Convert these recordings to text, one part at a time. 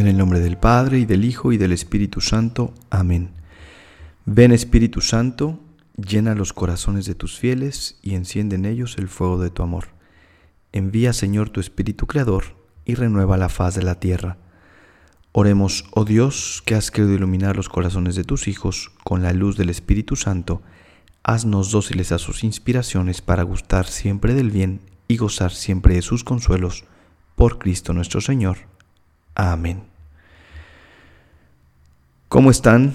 En el nombre del Padre y del Hijo y del Espíritu Santo. Amén. Ven Espíritu Santo, llena los corazones de tus fieles y enciende en ellos el fuego de tu amor. Envía Señor tu Espíritu Creador y renueva la faz de la tierra. Oremos, oh Dios, que has querido iluminar los corazones de tus hijos con la luz del Espíritu Santo, haznos dóciles a sus inspiraciones para gustar siempre del bien y gozar siempre de sus consuelos. Por Cristo nuestro Señor. Amén. ¿Cómo están?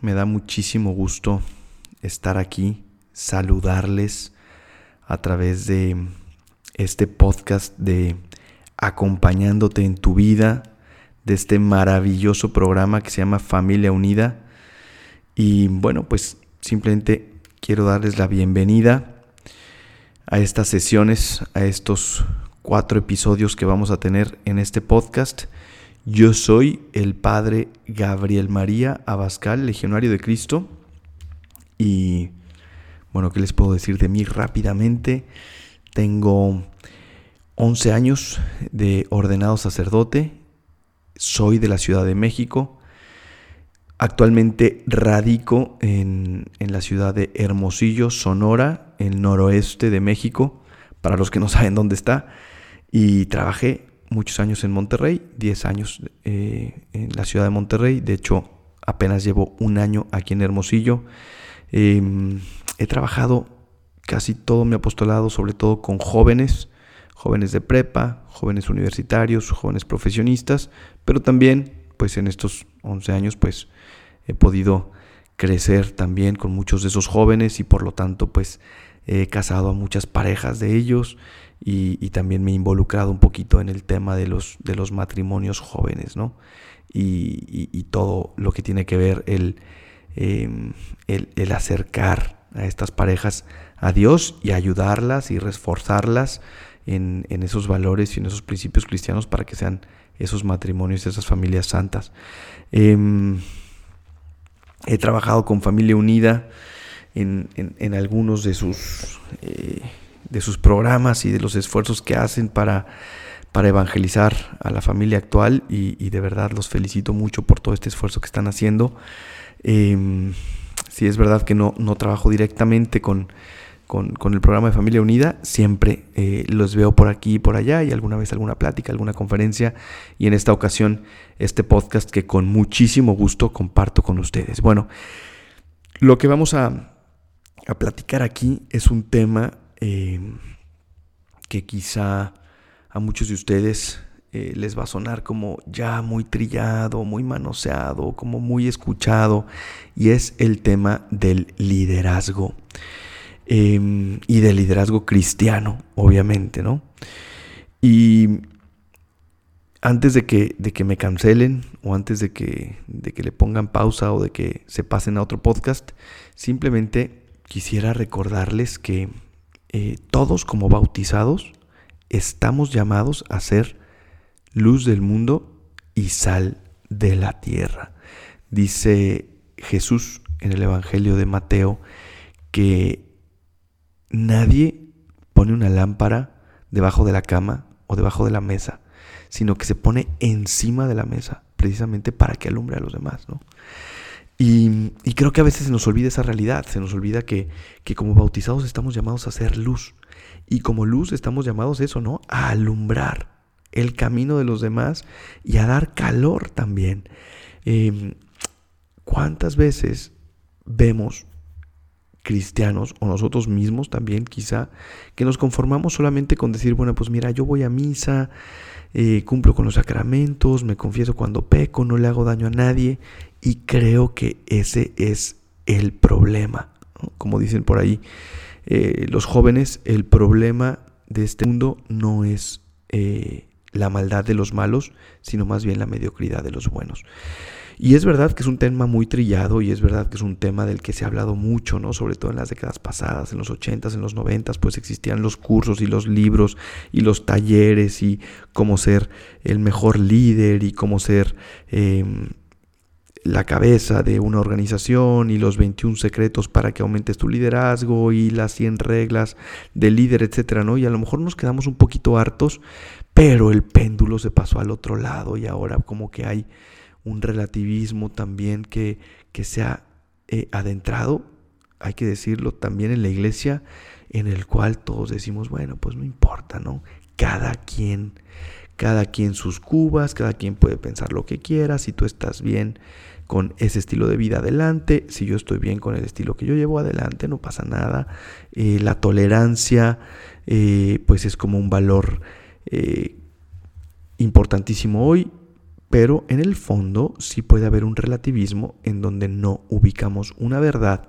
Me da muchísimo gusto estar aquí, saludarles a través de este podcast de Acompañándote en tu vida, de este maravilloso programa que se llama Familia Unida. Y bueno, pues simplemente quiero darles la bienvenida a estas sesiones, a estos cuatro episodios que vamos a tener en este podcast. Yo soy el padre Gabriel María Abascal, legionario de Cristo. Y bueno, ¿qué les puedo decir de mí rápidamente? Tengo 11 años de ordenado sacerdote. Soy de la Ciudad de México. Actualmente radico en, en, la ciudad de Hermosillo, Sonora, el noroeste de México, para los que no saben dónde está. Y trabajé muchos años en Monterrey, 10 años eh, en la ciudad de Monterrey, de hecho apenas llevo un año aquí en Hermosillo. Em, he trabajado casi todo mi apostolado, sobre todo con jóvenes, jóvenes de prepa, jóvenes universitarios, jóvenes profesionistas, pero también pues en estos 11 años pues he podido crecer también con muchos de esos jóvenes y por lo tanto pues he casado a muchas parejas de ellos y, también me he involucrado un poquito en el tema de los, de los matrimonios jóvenes, ¿no? Y, todo lo que tiene que ver el, em, el, acercar a estas parejas a Dios y ayudarlas y reforzarlas en, esos valores y en esos principios cristianos para que sean esos matrimonios, esas familias santas. Em, he trabajado con Familia Unida en, en, algunos de sus... Eh, de sus programas y de los esfuerzos que hacen para, para evangelizar a la familia actual y, de verdad los felicito mucho por todo este esfuerzo que están haciendo. Eh, si es verdad que no, no trabajo directamente con, con, el programa de Familia Unida, siempre eh, los veo por aquí y por allá y alguna vez alguna plática, alguna conferencia y en esta ocasión este podcast que con muchísimo gusto comparto con ustedes. Bueno, lo que vamos a, a platicar aquí es un tema Em, que quizá a muchos de ustedes eh, les va a sonar como ya muy trillado, muy manoseado, como muy escuchado, y es el tema del liderazgo. Em, y del liderazgo cristiano, obviamente, ¿no? Y antes de que, de que me cancelen o antes de que, de que le pongan pausa o de que se pasen a otro podcast, simplemente quisiera recordarles que eh, todos como bautizados estamos llamados a ser luz del mundo y sal de la tierra. Dice Jesús en el Evangelio de Mateo que nadie pone una lámpara debajo de la cama o debajo de la mesa, sino que se pone encima de la mesa, precisamente para que alumbre a los demás, ¿no? Y, creo que a veces se nos olvida esa realidad, se nos olvida que, como bautizados estamos llamados a ser luz. Y como luz estamos llamados eso, ¿no? A alumbrar el camino de los demás y a dar calor también. Em, ¿Cuántas veces vemos cristianos o nosotros mismos también quizá que nos conformamos solamente con decir, bueno, pues mira, yo voy a misa, eh, cumplo con los sacramentos, me confieso cuando peco, no le hago daño a nadie y creo que ese es el problema. Como dicen por ahí eh, los jóvenes, el problema de este mundo no es eh, la maldad de los malos, sino más bien la mediocridad de los buenos. Y es verdad que es un tema muy trillado y es verdad que es un tema del que se ha hablado mucho, ¿no? Sobre todo en las décadas pasadas, en los 80s, en los 90 pues existían los cursos y los libros y los talleres y cómo ser el mejor líder y cómo ser em, la cabeza de una organización y los 21 secretos para que aumentes tu liderazgo y las 100 reglas del líder, etcétera, ¿no? Y a lo mejor nos quedamos un poquito hartos, pero el péndulo se pasó al otro lado y ahora como que hay un relativismo también que, que se ha eh, adentrado, hay que decirlo, también en la iglesia, en el cual todos decimos, bueno, pues no importa, ¿no? Cada quien, cada quien sus cubas, cada quien puede pensar lo que quiera, si tú estás bien con ese estilo de vida adelante, si yo estoy bien con el estilo que yo llevo adelante, no pasa nada. Eh, la tolerancia, eh, pues es como un valor importantísimo hoy pero en el fondo sí puede haber un relativismo en donde no ubicamos una verdad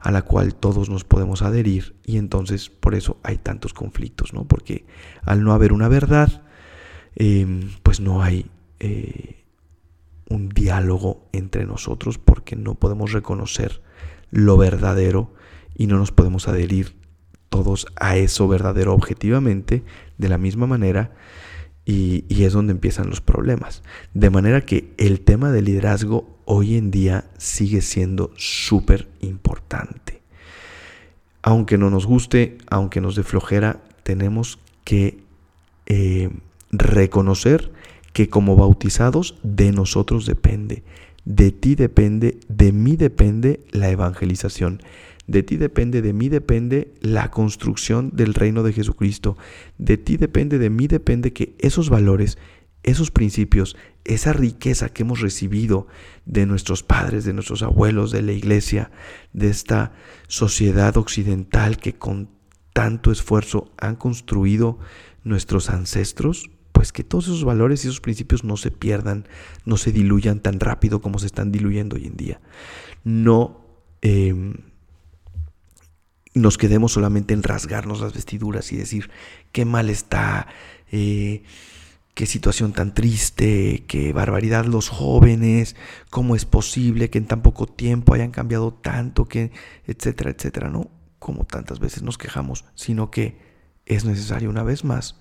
a la cual todos nos podemos adherir y entonces por eso hay tantos conflictos, ¿no? Porque al no haber una verdad, em, pues no hay eh, un diálogo entre nosotros porque no podemos reconocer lo verdadero y no nos podemos adherir todos a eso verdadero objetivamente de la misma manera y, es donde empiezan los problemas. De manera que el tema del liderazgo hoy en día sigue siendo súper importante. Aunque no nos guste, aunque nos dé flojera, tenemos que eh, reconocer que como bautizados de nosotros depende, de ti depende, de mí depende la evangelización. De ti depende, de mí depende la construcción del reino de Jesucristo. De ti depende, de mí depende que esos valores, esos principios, esa riqueza que hemos recibido de nuestros padres, de nuestros abuelos, de la iglesia, de esta sociedad occidental que con tanto esfuerzo han construido nuestros ancestros, pues que todos esos valores y esos principios no se pierdan, no se diluyan tan rápido como se están diluyendo hoy en día. No em, nos quedemos solamente en rasgarnos las vestiduras y decir qué mal está, eh, qué situación tan triste, qué barbaridad los jóvenes, cómo es posible que en tan poco tiempo hayan cambiado tanto, que, etcétera, etcétera, ¿no? Como tantas veces nos quejamos, sino que es necesario una vez más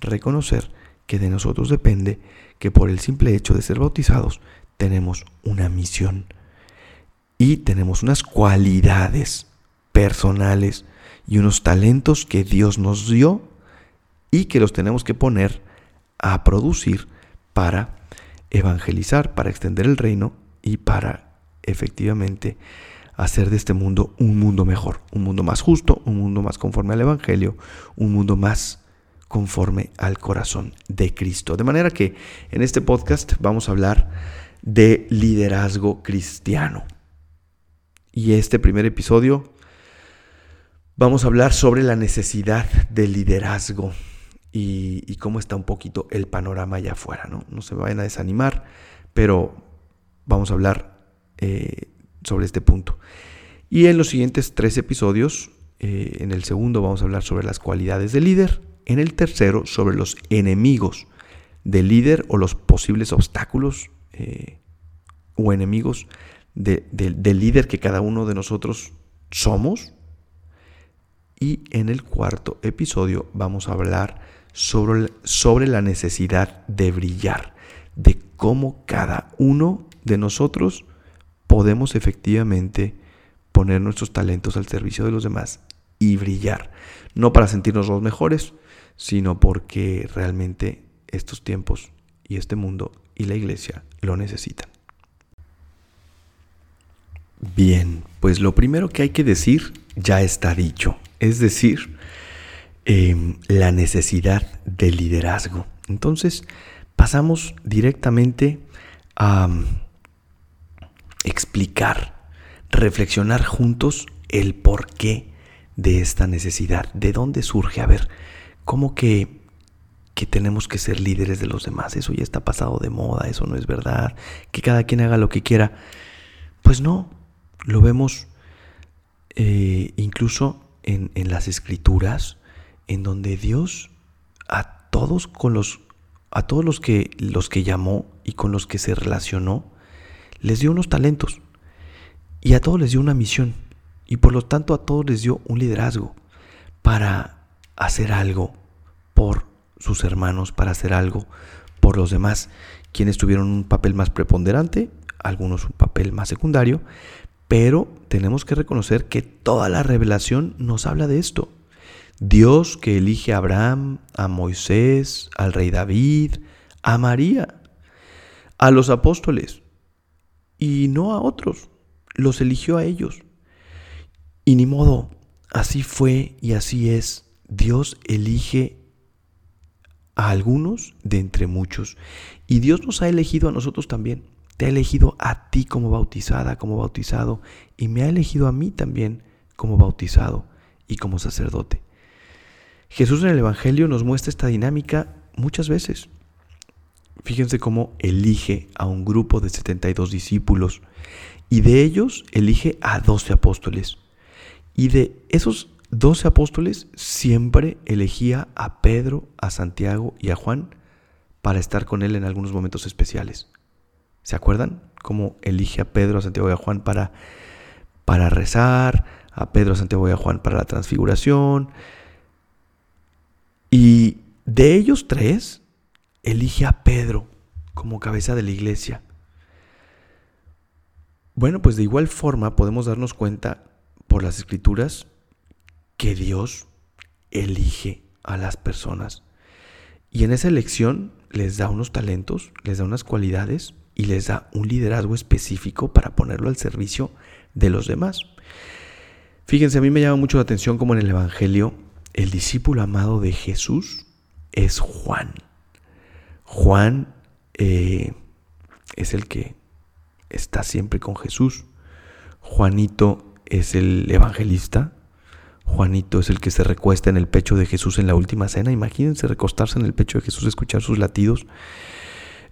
reconocer que de nosotros depende que por el simple hecho de ser bautizados tenemos una misión y tenemos unas cualidades personales y unos talentos que Dios nos dio y que los tenemos que poner a producir para evangelizar, para extender el reino y para efectivamente hacer de este mundo un mundo mejor, un mundo más justo, un mundo más conforme al Evangelio, un mundo más conforme al corazón de Cristo. De manera que en este podcast vamos a hablar de liderazgo cristiano. Y este primer episodio Vamos a hablar sobre la necesidad de liderazgo y, cómo está un poquito el panorama allá afuera. No, no se vayan a desanimar, pero vamos a hablar eh, sobre este punto. Y en los siguientes tres episodios, eh, en el segundo vamos a hablar sobre las cualidades del líder, en el tercero sobre los enemigos del líder o los posibles obstáculos eh, o enemigos del líder que cada uno de nosotros somos y en el cuarto episodio vamos a hablar sobre, sobre la necesidad de brillar, de cómo cada uno de nosotros podemos efectivamente poner nuestros talentos al servicio de los demás y brillar. No para sentirnos los mejores, sino porque realmente estos tiempos y este mundo y la iglesia lo necesitan. Bien, pues lo primero que hay que decir ya está dicho es decir, em, la necesidad de liderazgo. Entonces, pasamos directamente a mm, explicar, reflexionar juntos el porqué de esta necesidad, de dónde surge, a ver, cómo que, que tenemos que ser líderes de los demás, eso ya está pasado de moda, eso no es verdad, que cada quien haga lo que quiera. Pues no, lo vemos eh, incluso en, las escrituras en donde Dios a todos con los a todos los que los que llamó y con los que se relacionó les dio unos talentos. Y a todos les dio una misión. Y por lo tanto a todos les dio un liderazgo para hacer algo por sus hermanos, para hacer algo por los demás, quienes tuvieron un papel más preponderante, algunos un papel más secundario, pero tenemos que reconocer que toda la revelación nos habla de esto. Dios que elige a Abraham, a Moisés, al rey David, a María, a los apóstoles y no a otros, los eligió a ellos. Y ni modo, así fue y así es. Dios elige a algunos de entre muchos. Y Dios nos ha elegido a nosotros también. Te ha elegido a ti como bautizada, como bautizado. Y me ha elegido a mí también como bautizado y como sacerdote. Jesús en el Evangelio nos muestra esta dinámica muchas veces. Fíjense cómo elige a un grupo de 72 discípulos y de ellos elige a 12 apóstoles. Y de esos 12 apóstoles siempre elegía a Pedro, a Santiago y a Juan para estar con él en algunos momentos especiales. ¿Se acuerdan? Cómo elige a Pedro, a Santiago y a Juan para, para rezar, a Pedro, a Santiago y a Juan para la transfiguración, y de ellos tres, elige a Pedro como cabeza de la iglesia. Bueno, pues de igual forma podemos darnos cuenta por las escrituras que Dios elige a las personas. Y en esa elección les da unos talentos, les da unas cualidades y les da un liderazgo específico para ponerlo al servicio de los demás. Fíjense, a mí me llama mucho la atención como en el Evangelio el discípulo amado de Jesús es Juan. Juan eh, es el que está siempre con Jesús. Juanito es el evangelista. Juanito es el que se recuesta en el pecho de Jesús en la última cena. Imagínense recostarse en el pecho de Jesús, escuchar sus latidos.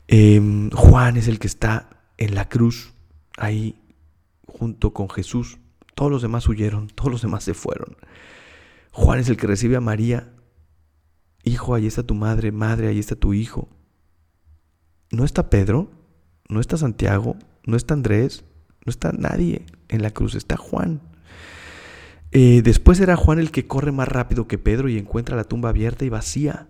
Em, Juan es el que está en la cruz, ahí junto con Jesús. Todos los demás huyeron, todos los demás se fueron. Juan es el que recibe a María. Hijo, ahí está tu madre, madre, ahí está tu hijo. No está Pedro, no está Santiago, no está Andrés, no está nadie en la cruz, está Juan. Eh, después será Juan el que corre más rápido que Pedro y encuentra la tumba abierta y vacía.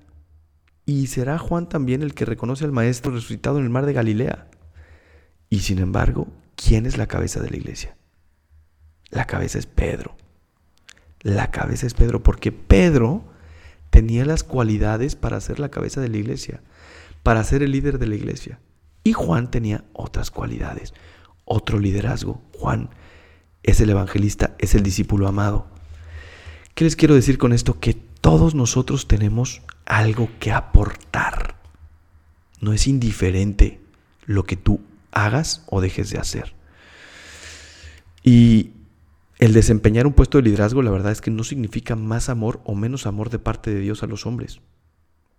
Y será Juan también el que reconoce al Maestro resucitado en el mar de Galilea. Y sin embargo, ¿quién es la cabeza de la iglesia? La cabeza es Pedro la cabeza es Pedro, porque Pedro tenía las cualidades para ser la cabeza de la iglesia, para ser el líder de la iglesia. Y Juan tenía otras cualidades, otro liderazgo. Juan es el evangelista, es el discípulo amado. ¿Qué les quiero decir con esto? Que todos nosotros tenemos algo que aportar. No es indiferente lo que tú hagas o dejes de hacer. Y el desempeñar un puesto de liderazgo, la verdad es que no significa más amor o menos amor de parte de Dios a los hombres.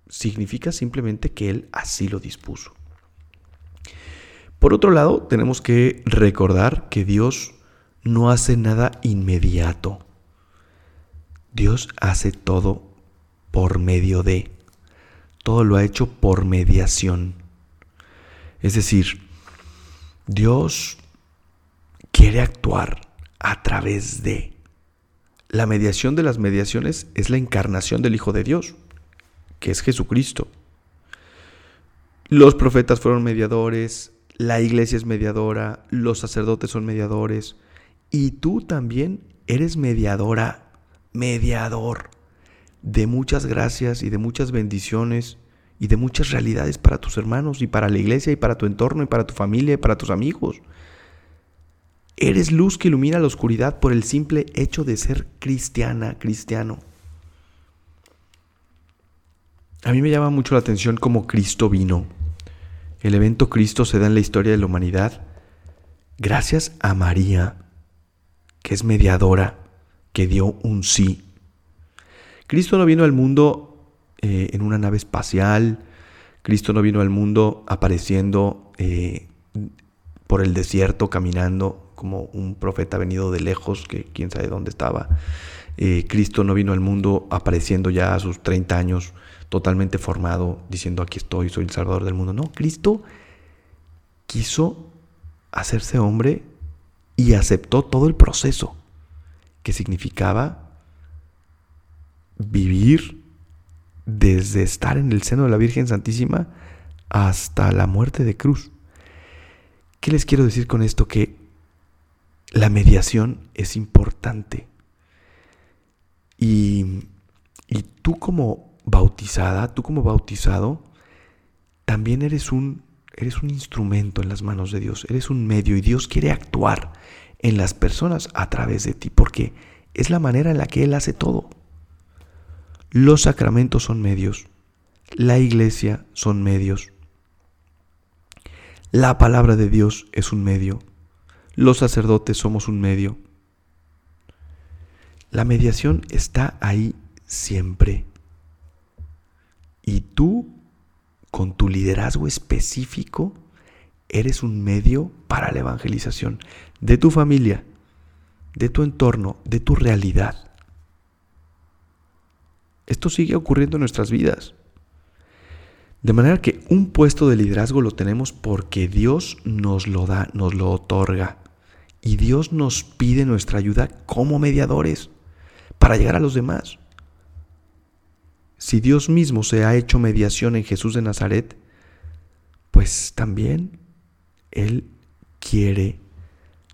Significa simplemente que Él así lo dispuso. Por otro lado, tenemos que recordar que Dios no hace nada inmediato. Dios hace todo por medio de. Todo lo ha hecho por mediación. Es decir, Dios quiere actuar a través de. La mediación de las mediaciones es la encarnación del Hijo de Dios, que es Jesucristo. Los profetas fueron mediadores, la iglesia es mediadora, los sacerdotes son mediadores, y tú también eres mediadora, mediador de muchas gracias y de muchas bendiciones y de muchas realidades para tus hermanos y para la iglesia y para tu entorno y para tu familia y para tus amigos. Eres luz que ilumina la oscuridad por el simple hecho de ser cristiana, cristiano. A mí me llama mucho la atención cómo Cristo vino. El evento Cristo se da en la historia de la humanidad gracias a María, que es mediadora, que dio un sí. Cristo no vino al mundo eh, en una nave espacial, Cristo no vino al mundo apareciendo eh, por el desierto, caminando como un profeta venido de lejos, que quién sabe dónde estaba. Eh, Cristo no vino al mundo apareciendo ya a sus 30 años totalmente formado diciendo aquí estoy, soy el Salvador del mundo. No, Cristo quiso hacerse hombre y aceptó todo el proceso que significaba vivir desde estar en el seno de la Virgen Santísima hasta la muerte de cruz. ¿Qué les quiero decir con esto? Que la mediación es importante. Y, y tú como bautizada, tú como bautizado, también eres un, eres un instrumento en las manos de Dios, eres un medio y Dios quiere actuar en las personas a través de ti, porque es la manera en la que Él hace todo. Los sacramentos son medios, la iglesia son medios, la palabra de Dios es un medio, los sacerdotes somos un medio. La mediación está ahí siempre. Y tú, con tu liderazgo específico, eres un medio para la evangelización de tu familia, de tu entorno, de tu realidad. Esto sigue ocurriendo en nuestras vidas. De manera que un puesto de liderazgo lo tenemos porque Dios nos lo da, nos lo otorga. Y Dios nos pide nuestra ayuda como mediadores para llegar a los demás. Si Dios mismo se ha hecho mediación en Jesús de Nazaret, pues también Él quiere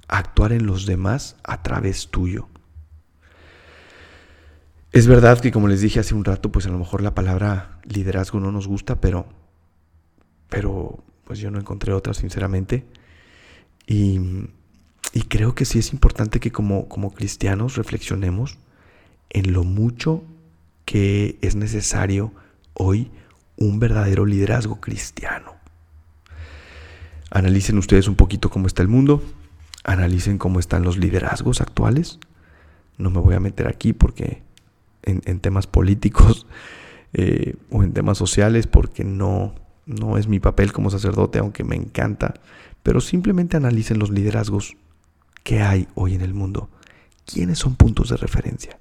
actuar en los demás a través tuyo. Es verdad que como les dije hace un rato, pues a lo mejor la palabra liderazgo no nos gusta, pero, pero pues yo no encontré otra sinceramente. Y, creo que sí es importante que como, como cristianos reflexionemos en lo mucho que es necesario hoy un verdadero liderazgo cristiano. Analicen ustedes un poquito cómo está el mundo, analicen cómo están los liderazgos actuales. No me voy a meter aquí porque en, temas políticos eh, o en temas sociales porque no, no es mi papel como sacerdote, aunque me encanta, pero simplemente analicen los liderazgos que hay hoy en el mundo. ¿Quiénes son puntos de referencia?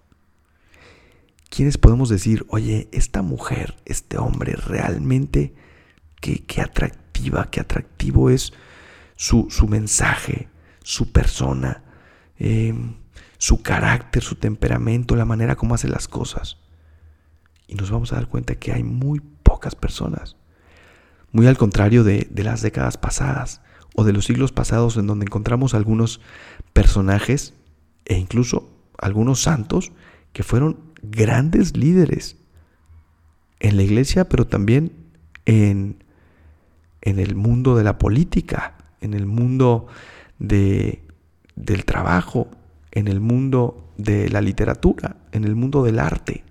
¿Quiénes podemos decir, oye, esta mujer, este hombre, realmente, qué, qué qué atractivo es su, su mensaje, su persona, em, su carácter, su temperamento, la manera como hace las cosas. Y nos vamos a dar cuenta que hay muy pocas personas. Muy al contrario de, de las décadas pasadas o de los siglos pasados en donde encontramos algunos personajes e incluso algunos santos que fueron grandes líderes en la iglesia, pero también en, en el mundo de la política, en el mundo de, del trabajo, en el mundo de la literatura, en el mundo del arte.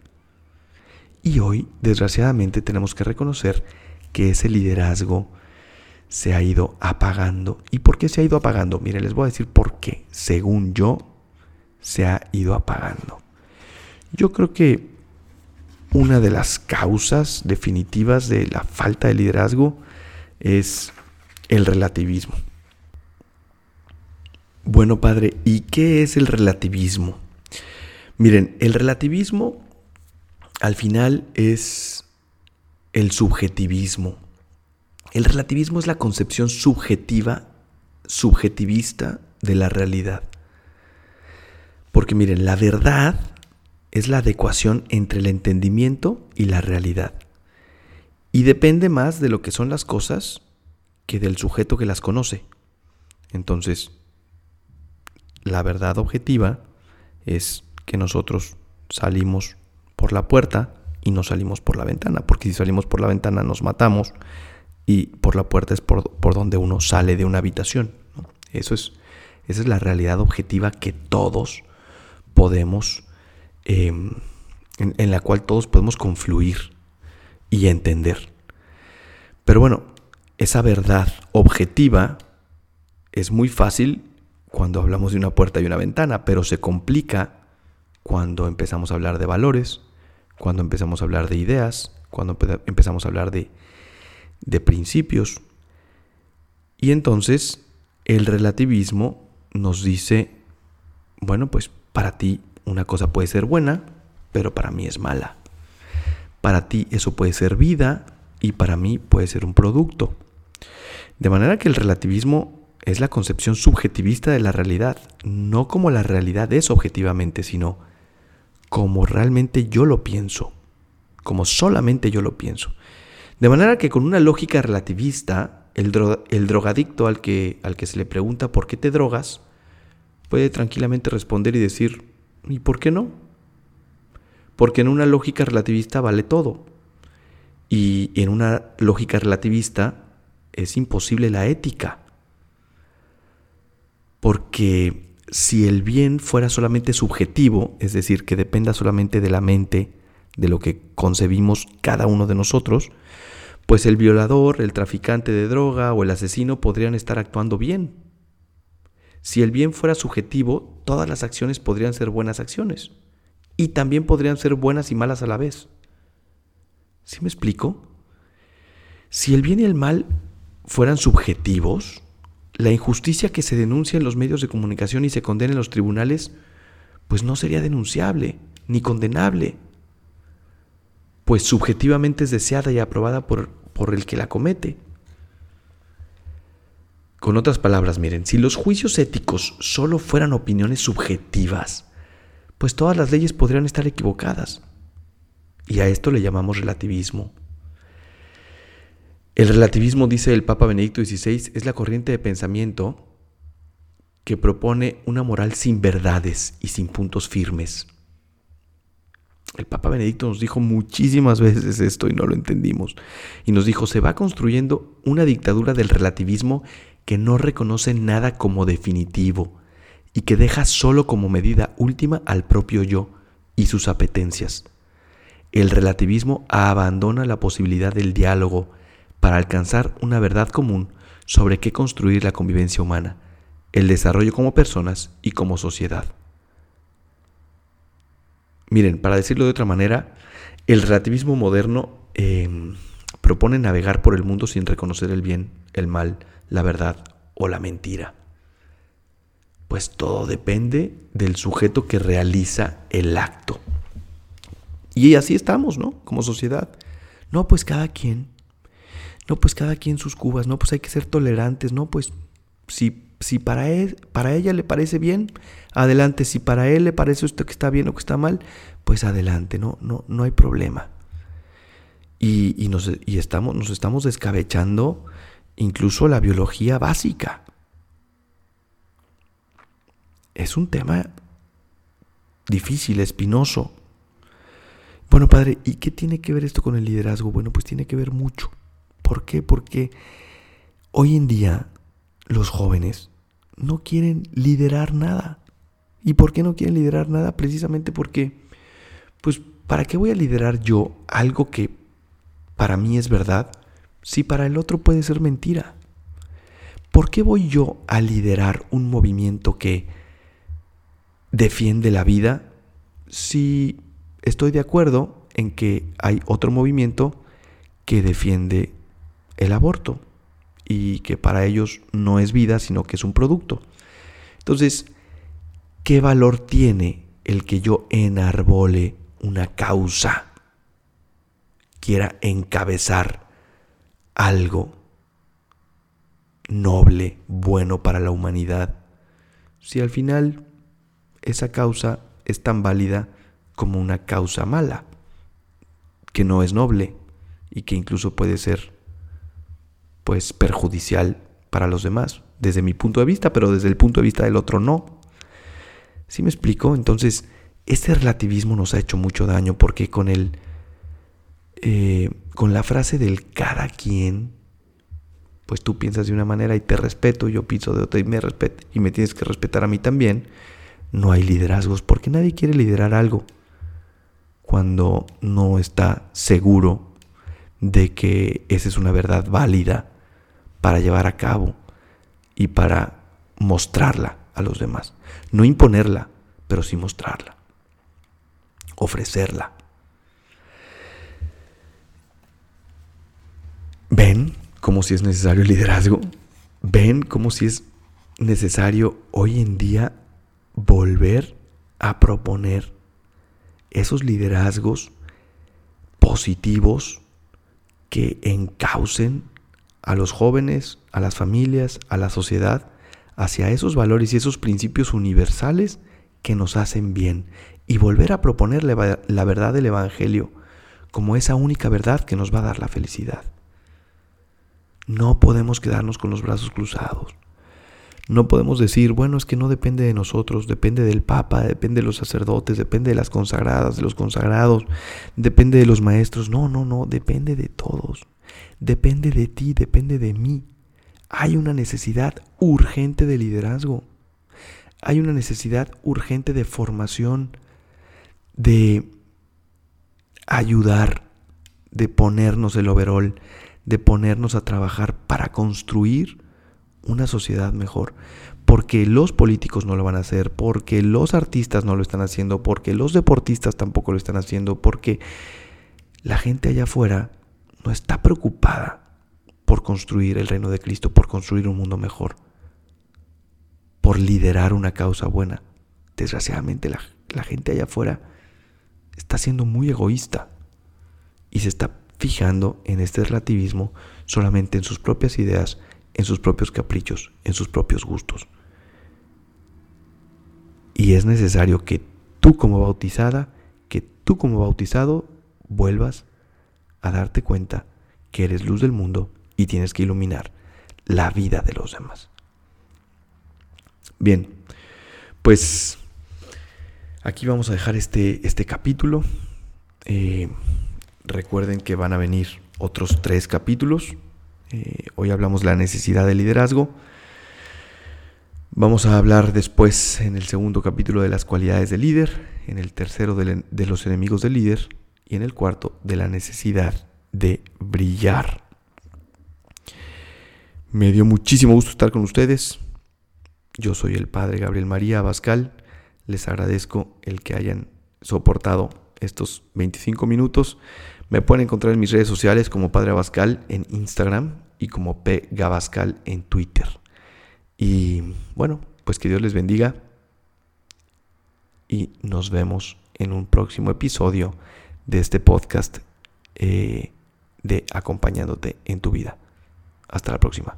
Y hoy, desgraciadamente, tenemos que reconocer que ese liderazgo se ha ido apagando. ¿Y por qué se ha ido apagando? Mire, les voy a decir por qué, según yo, se ha ido apagando. Yo creo que una de las causas definitivas de la falta de liderazgo es el relativismo. Bueno, padre, ¿y qué es el relativismo? Miren, el relativismo al final es el subjetivismo. El relativismo es la concepción subjetiva, subjetivista de la realidad. Porque miren, la verdad es la adecuación entre el entendimiento y la realidad. Y depende más de lo que son las cosas que del sujeto que las conoce. Entonces, la verdad objetiva es que nosotros salimos por la puerta y no salimos por la ventana, porque si salimos por la ventana nos matamos y por la puerta es por, donde uno sale de una habitación. Eso es, esa es la realidad objetiva que todos podemos, em, en la cual todos podemos confluir y entender. Pero bueno, esa verdad objetiva es muy fácil cuando hablamos de una puerta y una ventana, pero se complica cuando empezamos a hablar de valores, cuando empezamos a hablar de ideas, cuando empezamos a hablar de, de principios. Y entonces el relativismo nos dice, bueno, pues para ti una cosa puede ser buena, pero para mí es mala. Para ti eso puede ser vida y para mí puede ser un producto. De manera que el relativismo es la concepción subjetivista de la realidad, no como la realidad es objetivamente, sino como realmente yo lo pienso, como solamente yo lo pienso. De manera que con una lógica relativista, el, drogadicto al que, se le pregunta por qué te drogas, puede tranquilamente responder y decir, ¿y por qué no? Porque en una lógica relativista vale todo. Y en una lógica relativista es imposible la ética. Porque si el bien fuera solamente subjetivo, es decir, que dependa solamente de la mente, de lo que concebimos cada uno de nosotros, pues el violador, el traficante de droga o el asesino podrían estar actuando bien. Si el bien fuera subjetivo, todas las acciones podrían ser buenas acciones y también podrían ser buenas y malas a la vez. ¿Sí me explico? Si el bien y el mal fueran subjetivos, la injusticia que se denuncia en los medios de comunicación y se condena en los tribunales, pues no sería denunciable ni condenable, pues subjetivamente es deseada y aprobada por, por el que la comete. Con otras palabras, miren, si los juicios éticos solo fueran opiniones subjetivas, pues todas las leyes podrían estar equivocadas. Y a esto le llamamos relativismo. El relativismo, dice el Papa Benedicto XVI, es la corriente de pensamiento que propone una moral sin verdades y sin puntos firmes. El Papa Benedicto nos dijo muchísimas veces esto y no lo entendimos. Y nos dijo, se va construyendo una dictadura del relativismo que no reconoce nada como definitivo y que deja solo como medida última al propio yo y sus apetencias. El relativismo abandona la posibilidad del diálogo para alcanzar una verdad común sobre qué construir la convivencia humana, el desarrollo como personas y como sociedad. Miren, para decirlo de otra manera, el relativismo moderno em, propone navegar por el mundo sin reconocer el bien, el mal, la verdad o la mentira. Pues todo depende del sujeto que realiza el acto. Y así estamos, ¿no? Como sociedad. No, pues cada quien. No, pues cada quien sus cubas. No, pues hay que ser tolerantes. No, pues si, si para, él, para ella le parece bien, adelante. Si para él le parece esto que está bien o que está mal, pues adelante. No, no, no hay problema. Y, nos, y estamos, nos estamos descabechando incluso la biología básica. Es un tema difícil, espinoso. Bueno, padre, ¿y qué tiene que ver esto con el liderazgo? Bueno, pues tiene que ver mucho. ¿Por qué? Porque hoy en día los jóvenes no quieren liderar nada. ¿Y por qué no quieren liderar nada? Precisamente porque, pues, ¿para qué voy a liderar yo algo que para mí es verdad si para el otro puede ser mentira? ¿Por qué voy yo a liderar un movimiento que defiende la vida si estoy de acuerdo en que hay otro movimiento que defiende el aborto y que para ellos no es vida, sino que es un producto. Entonces, ¿qué valor tiene el que yo enarbole una causa, quiera encabezar algo noble, bueno para la humanidad, si al final esa causa es tan válida como una causa mala, que no es noble y que incluso puede ser pues perjudicial para los demás, desde mi punto de vista, pero desde el punto de vista del otro no. ¿Sí me explico? Entonces, este relativismo nos ha hecho mucho daño porque con el eh, con la frase del cada quien, pues tú piensas de una manera y te respeto, yo pienso de otra y me respeto y me tienes que respetar a mí también. No hay liderazgos porque nadie quiere liderar algo cuando no está seguro de que esa es una verdad válida para llevar a cabo y para mostrarla a los demás. No imponerla, pero sí mostrarla, ofrecerla. ¿Ven cómo si es necesario el liderazgo? ¿Ven cómo si es necesario hoy en día volver a proponer esos liderazgos positivos que encaucen a los jóvenes, a las familias, a la sociedad, hacia esos valores y esos principios universales que nos hacen bien y volver a proponer la verdad del Evangelio como esa única verdad que nos va a dar la felicidad. No podemos quedarnos con los brazos cruzados. No podemos decir, bueno, es que no depende de nosotros, depende del Papa, depende de los sacerdotes, depende de las consagradas, de los consagrados, depende de los maestros. No, no, no, depende de todos. Depende de ti, depende de mí. Hay una necesidad urgente de liderazgo. Hay una necesidad urgente de formación, de ayudar, de ponernos el overall, de ponernos a trabajar para construir una sociedad mejor. Porque los políticos no lo van a hacer, porque los artistas no lo están haciendo, porque los deportistas tampoco lo están haciendo, porque la gente allá afuera no está preocupada por construir el reino de Cristo, por construir un mundo mejor, por liderar una causa buena. Desgraciadamente la, la gente allá afuera está siendo muy egoísta y se está fijando en este relativismo solamente en sus propias ideas, en sus propios caprichos, en sus propios gustos. Y es necesario que tú como bautizada, que tú como bautizado vuelvas a darte cuenta que eres luz del mundo y tienes que iluminar la vida de los demás. Bien, pues aquí vamos a dejar este, este capítulo. Eh, recuerden que van a venir otros tres capítulos. Eh, hoy hablamos de la necesidad de liderazgo. Vamos a hablar después en el segundo capítulo de las cualidades del líder, en el tercero de, de los enemigos del líder y en el cuarto de la necesidad de brillar. Me dio muchísimo gusto estar con ustedes. Yo soy el padre Gabriel María Abascal. Les agradezco el que hayan soportado estos 25 minutos. Me pueden encontrar en mis redes sociales como Padre Abascal en Instagram y como P. Gabascal en Twitter. Y bueno, pues que Dios les bendiga y nos vemos en un próximo episodio de este podcast eh, de acompañándote en tu vida. Hasta la próxima.